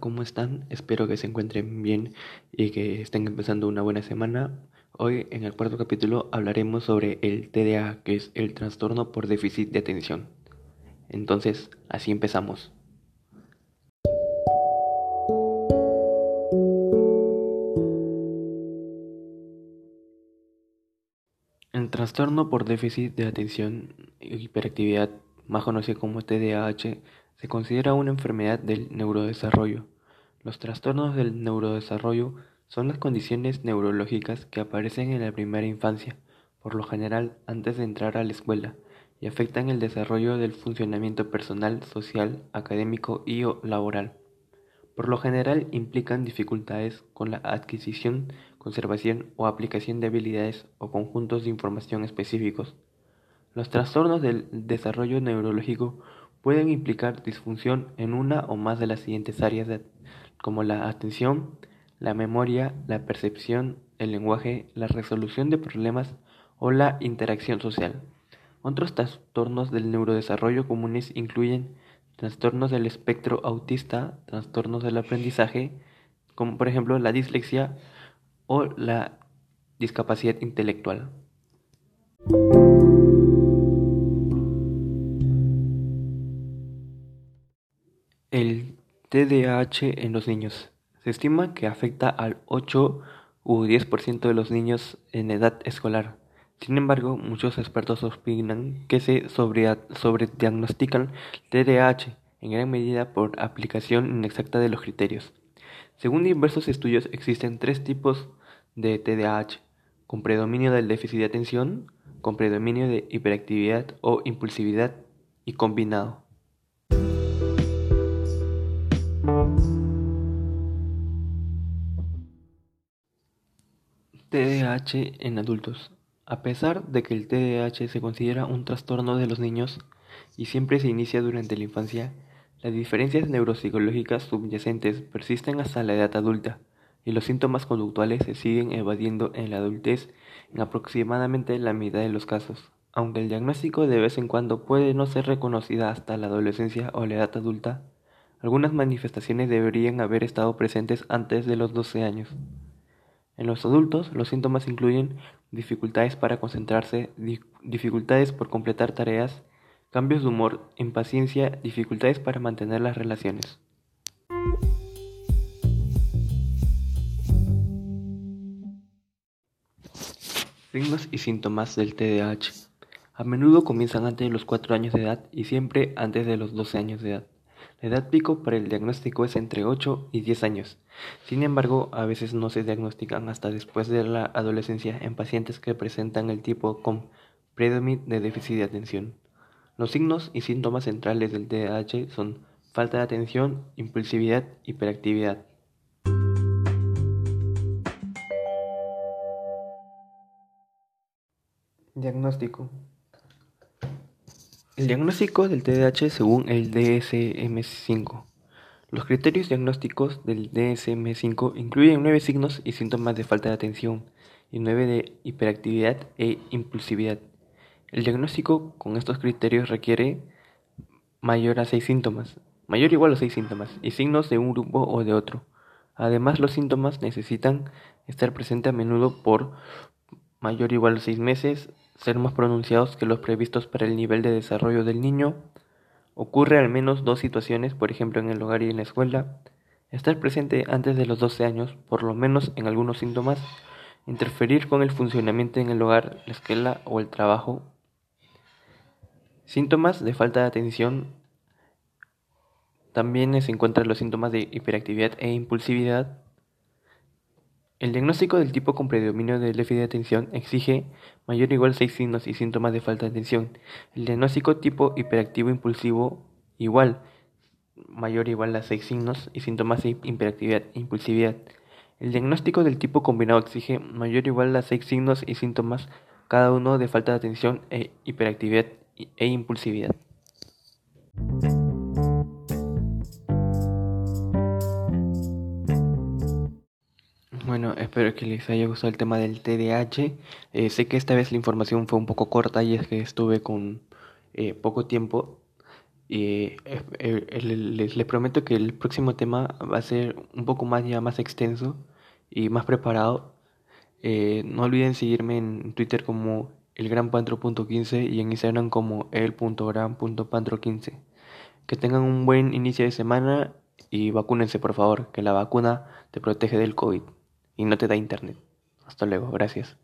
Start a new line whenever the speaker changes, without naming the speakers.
¿cómo están? Espero que se encuentren bien y que estén empezando una buena semana. Hoy en el cuarto capítulo hablaremos sobre el TDA, que es el trastorno por déficit de atención. Entonces, así empezamos. El trastorno por déficit de atención y hiperactividad, más conocido como TDAH, se considera una enfermedad del neurodesarrollo. Los trastornos del neurodesarrollo son las condiciones neurológicas que aparecen en la primera infancia, por lo general antes de entrar a la escuela, y afectan el desarrollo del funcionamiento personal, social, académico y laboral. Por lo general implican dificultades con la adquisición, conservación o aplicación de habilidades o conjuntos de información específicos. Los trastornos del desarrollo neurológico pueden implicar disfunción en una o más de las siguientes áreas como la atención, la memoria, la percepción, el lenguaje, la resolución de problemas o la interacción social. Otros trastornos del neurodesarrollo comunes incluyen trastornos del espectro autista, trastornos del aprendizaje, como por ejemplo la dislexia o la discapacidad intelectual. El TDAH en los niños. Se estima que afecta al 8 u 10% de los niños en edad escolar. Sin embargo, muchos expertos opinan que se sobrediagnostican TDAH en gran medida por aplicación inexacta de los criterios. Según diversos estudios, existen tres tipos de TDAH, con predominio del déficit de atención, con predominio de hiperactividad o impulsividad y combinado. TDAH en adultos. A pesar de que el TDAH se considera un trastorno de los niños y siempre se inicia durante la infancia, las diferencias neuropsicológicas subyacentes persisten hasta la edad adulta y los síntomas conductuales se siguen evadiendo en la adultez en aproximadamente la mitad de los casos. Aunque el diagnóstico de vez en cuando puede no ser reconocida hasta la adolescencia o la edad adulta, algunas manifestaciones deberían haber estado presentes antes de los 12 años. En los adultos, los síntomas incluyen dificultades para concentrarse, dificultades por completar tareas, cambios de humor, impaciencia, dificultades para mantener las relaciones. Signos y síntomas del TDAH. A menudo comienzan antes de los 4 años de edad y siempre antes de los 12 años de edad. La edad pico para el diagnóstico es entre 8 y 10 años. Sin embargo, a veces no se diagnostican hasta después de la adolescencia en pacientes que presentan el tipo con predominio de déficit de atención. Los signos y síntomas centrales del TDAH son falta de atención, impulsividad, hiperactividad. Diagnóstico. El diagnóstico del TDAH según el DSM-5. Los criterios diagnósticos del DSM-5 incluyen nueve signos y síntomas de falta de atención y nueve de hiperactividad e impulsividad. El diagnóstico con estos criterios requiere mayor a seis síntomas, mayor o igual a seis síntomas y signos de un grupo o de otro. Además, los síntomas necesitan estar presentes a menudo por mayor o igual a seis meses, ser más pronunciados que los previstos para el nivel de desarrollo del niño, ocurre al menos dos situaciones, por ejemplo en el hogar y en la escuela, estar presente antes de los 12 años, por lo menos en algunos síntomas, interferir con el funcionamiento en el hogar, la escuela o el trabajo. Síntomas de falta de atención. También se encuentran los síntomas de hiperactividad e impulsividad, el diagnóstico del tipo con predominio del déficit de atención exige mayor o igual seis signos y síntomas de falta de atención. El diagnóstico tipo hiperactivo impulsivo igual mayor o igual a seis signos y síntomas de hiperactividad e impulsividad. El diagnóstico del tipo combinado exige mayor o igual a seis signos y síntomas cada uno de falta de atención e hiperactividad e impulsividad. Bueno, espero que les haya gustado el tema del TDAH. Eh, sé que esta vez la información fue un poco corta y es que estuve con eh, poco tiempo. Y les, les prometo que el próximo tema va a ser un poco más ya más extenso y más preparado. no olviden seguirme en Twitter como elgranpantro.15 y en Instagram como el.gran.pantro15. Que tengan un buen inicio de semana y vacúnense por favor, que la vacuna te protege del COVID y no te da internet. Hasta luego, gracias.